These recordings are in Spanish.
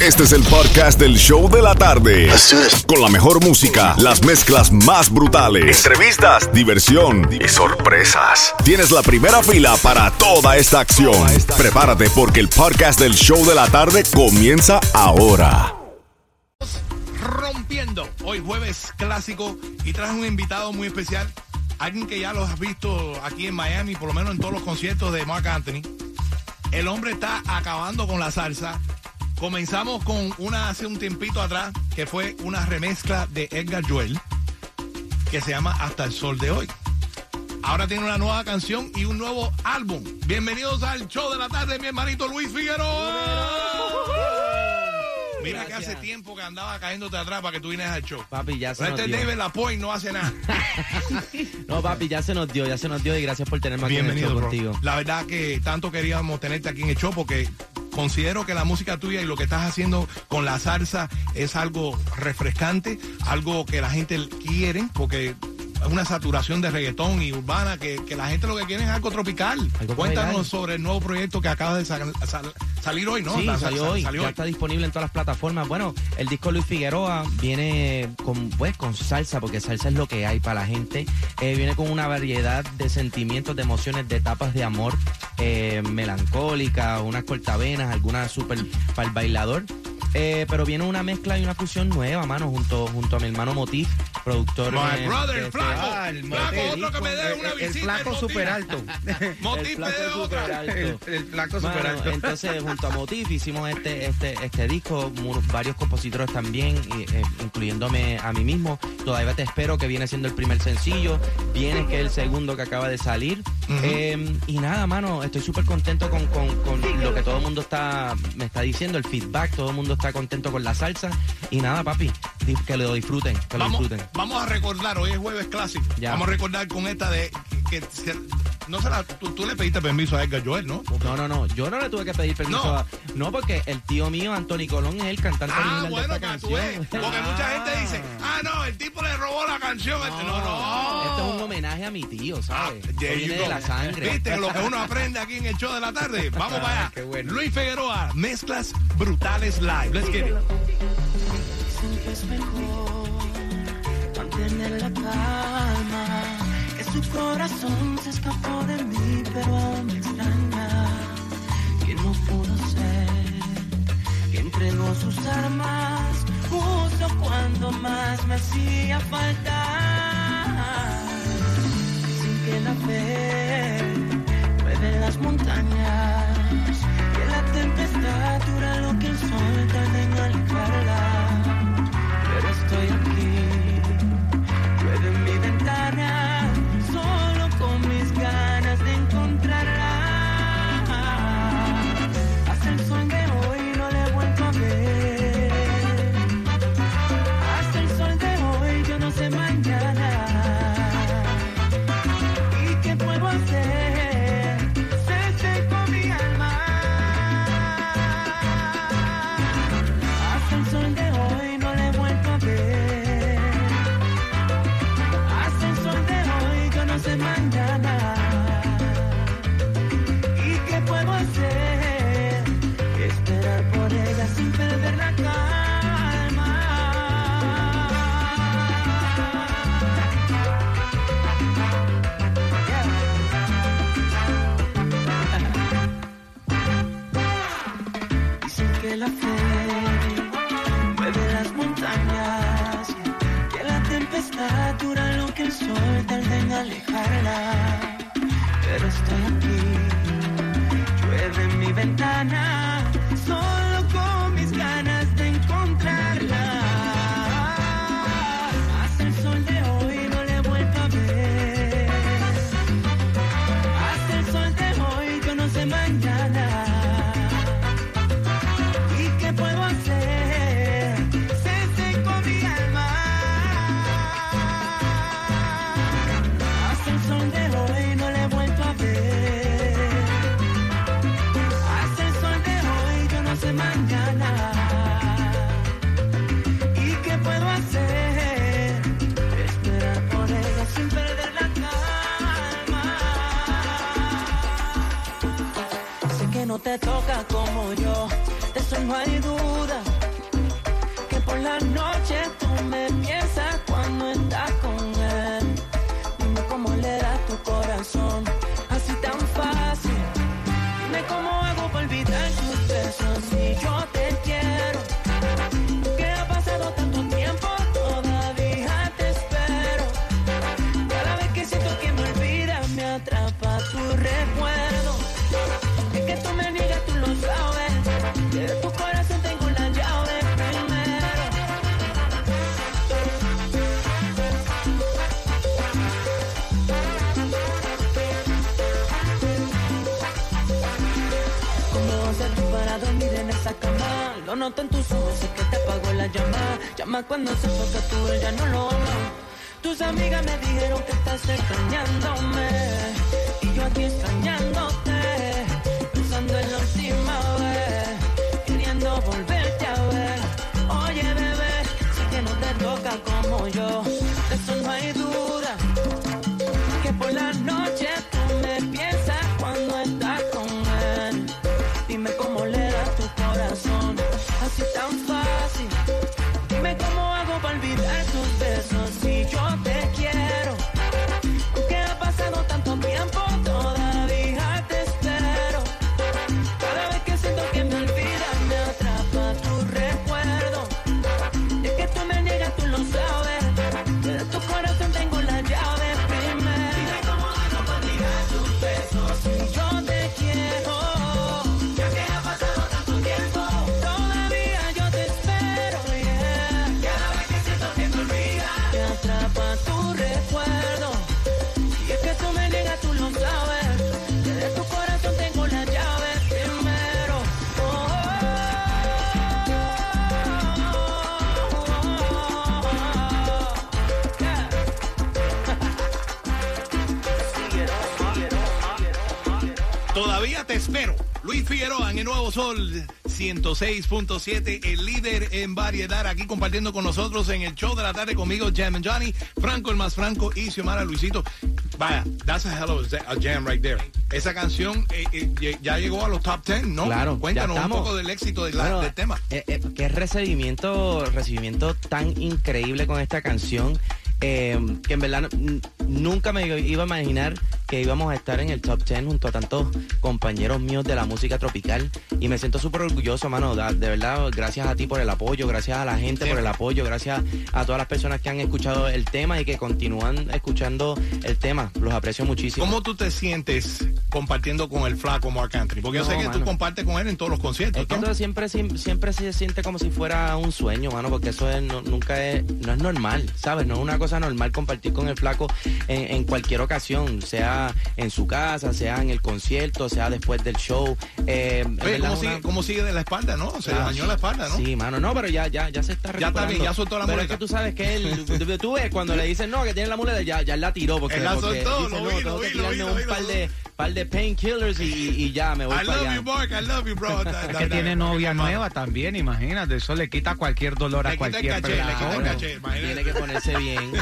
Este es el podcast del show de la tarde. Con la mejor música, las mezclas más brutales, entrevistas, diversión y sorpresas. Tienes la primera fila para toda esta acción. Prepárate porque el podcast del show de la tarde comienza ahora. rompiendo. Hoy jueves clásico y traje un invitado muy especial. Alguien que ya lo has visto aquí en Miami, por lo menos en todos los conciertos de Mark Anthony. El hombre está acabando con la salsa. Comenzamos con una hace un tiempito atrás, que fue una remezcla de Edgar Joel, que se llama Hasta el Sol de Hoy. Ahora tiene una nueva canción y un nuevo álbum. Bienvenidos al show de la tarde, mi hermanito Luis Figueroa. Mira que hace tiempo que andaba cayéndote atrás para que tú vienes al show. Papi, ya se Pero nos este dio. David Lapointe no hace nada. No, papi, ya se nos dio, ya se nos dio y gracias por tenerme aquí en el Bienvenido, show bro. contigo. La verdad que tanto queríamos tenerte aquí en el show porque considero que la música tuya y lo que estás haciendo con la salsa es algo refrescante, algo que la gente quiere porque una saturación de reggaetón y urbana que, que la gente lo que quiere es algo tropical. Algo Cuéntanos bailar. sobre el nuevo proyecto que acaba de sal- sal- salir hoy, ¿no? Sí, La- salió sal- hoy, salió ya está disponible en todas las plataformas. Bueno, el disco Luis Figueroa viene con, pues, con salsa, porque salsa es lo que hay para la gente. Eh, viene con una variedad de sentimientos, de emociones, de etapas de amor, eh, melancólicas, unas cortavenas, algunas súper para el bailador. Eh, pero viene una mezcla y una fusión nueva, mano, junto, junto a mi hermano Motif, productor. My brother, que- el flaco. Ah, el flaco, Motif. otro que me dé El- una el, visita. flaco Motif. super alto. Motif me dé otra. el, el flaco super alto. entonces, junto a Motif hicimos este, este, este disco, varios compositores también, eh, incluyéndome a mí mismo. Todavía te espero, que viene siendo el primer sencillo. Viene que es el segundo que acaba de salir. Eh, y nada, mano, estoy súper contento con, con- con lo que todo el mundo está, me está diciendo, el feedback. Todo el mundo está contento con la salsa. Y nada, papi, que lo disfruten, que lo Vamos, disfruten. vamos a recordar, hoy es jueves clásico. Ya. Vamos a recordar con esta de que, que- no se la, tú, tú le pediste permiso a Edgar Joel, ¿no? No, no, no, yo no le tuve que pedir permiso No. a... No, porque el tío mío, Anthony Colón, es el cantante Ah, original bueno, de esta tú ves. canción. Porque mucha gente dice, ah, no, el tipo le robó la canción. este". No, no. Esto es un homenaje a mi tío, ¿sabes? Ah, viene go. de la sangre. ¿Viste lo que uno aprende aquí en el show de la tarde? Vamos para allá. bueno. Luis Figueroa, mezclas brutales live. Let's get it. Que es mejor mantener la calma. Que su corazón se escapó de mí, pero aún me extraña. Que no pudo ser, que entregó sus armas justo cuando más me hacía falta. Dicen que la fe mueve las montañas, que la tempestad dura lo que el sol tarda Que la fe mueve las montañas, que la tempestad dura lo que el sol tarda en alejarla. Pero estoy aquí, llueve en mi ventana, solo con te toca como yo, de eso no hay duda. por la noche tú me piensas cuando estás con él. Dime cómo le da tu corazón, así tan fácil. Dime cómo llama. Cuando sepa que tú ya no lo amas. Tus amigas me dijeron que estás extrañándome. Y yo aquí extrañándote. Te espero. Luis Figueroa en el Nuevo Sol 106.7, el líder en variedad, aquí compartiendo con nosotros en el show de la tarde conmigo, Jam and Johnny, Franco el más Franco y Xiomara Luisito. Vaya, that's a hell of a jam right there. Esa canción eh, eh, ya llegó a los top 10, ¿no? Claro, Cuéntanos un poco del éxito de la- Bueno, del tema. eh, eh, qué recibimiento, recibimiento tan increíble con esta canción. que en verdad nunca me iba a imaginar que íbamos a estar en el top 10 junto a tantos compañeros míos de la música tropical y me siento súper orgulloso, mano, de verdad, gracias a ti por el apoyo, gracias a la gente por el apoyo, gracias a todas las personas que han escuchado el tema y que continúan escuchando el tema, los aprecio muchísimo. ¿Cómo tú te sientes compartiendo con el flaco Mark Anthony? Porque yo sé que tú compartes con él en todos los conciertos, Es que ¿no? todo siempre, siempre, siempre se siente como si fuera un sueño, mano, porque eso es, no, nunca es, no es normal, ¿sabes? No es una cosa normal compartir con el flaco en, en cualquier ocasión, sea en su casa, sea en el concierto, sea después del show. Eh, Oye, ¿cómo sigue, una- cómo sigue de la espalda, no? Se le Ah, dañó la espalda, ¿no? Sí, mano, no, pero ya, ya, ya se está Ya está recuperando. bien, ya soltó la Pero muleta. es que tú sabes que él, tú, ves cuando le dicen no, que tiene la muleta, ya, ya la tiró porque, Él la soltó, lo vi, lo vi, lo vi, un par de, par de painkillers y, y- y ya me voy I para love allá. you, Mark. I love you, bro. Da- Es da- que da- tiene da- novia da- nueva también, imagínate. Eso le quita cualquier dolor a Le cualquier caché, le quita el persona. Claro, caché, imagínate. tiene que ponerse bien.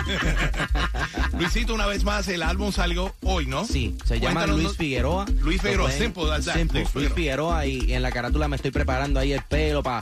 Luisito, una vez más, el álbum salió hoy, ¿no? Sí, se llama Cuéntanos, Luis. Figueroa. Luis Figueroa, simple, that's that, simple, Luis Figueroa y en la carátula me estoy preparando ahí el pelo para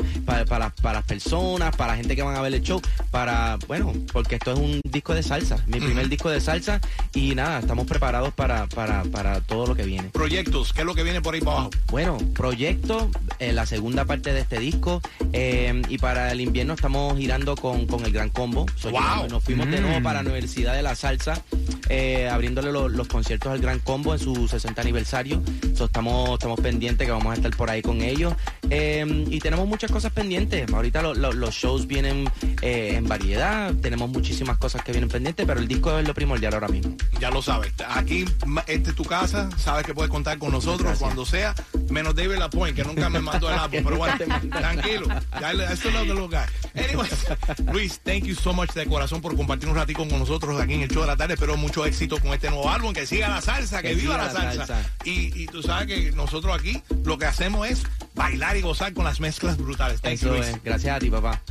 las personas, para la gente que van a ver el show, para, bueno, porque esto es un disco de salsa, mi primer disco de salsa y nada, estamos preparados para, para, para todo lo que viene. Proyectos, ¿qué es lo que viene por ahí para abajo? Bueno, proyecto, eh, la segunda parte de este disco eh, y para el invierno estamos girando con, con el Gran Combo. So, Wow. Nos fuimos de nuevo Mm. para la Universidad de la Salsa, eh, abriéndole lo- los conciertos al Gran Combo en su 60 aniversario. So, estamos, estamos pendientes que vamos a estar por ahí con ellos. Eh, y tenemos muchas cosas pendientes. Ahorita lo- lo- los shows vienen eh, en variedad, tenemos muchísimas cosas que vienen pendientes, pero el disco es lo primordial ahora mismo. Ya lo sabes. Aquí, esta es tu casa. Sabes que puedes contar con nosotros Gracias. cuando sea. Menos David Lapointe, que nunca me mandó el álbum. Pero bueno, tranquilo. Ya le- Esto es lo de los guys. Anyways, Luis, thank you so much de corazón por compartir un ratito con nosotros aquí en el show de la tarde. Espero mucho éxito con este nuevo álbum. Que siga la salsa, que, Que viva la la salsa. salsa. Y, y tú sabes que nosotros aquí lo que hacemos es bailar y gozar con las mezclas brutales. Thank you, Luis. es. Gracias a ti, papá.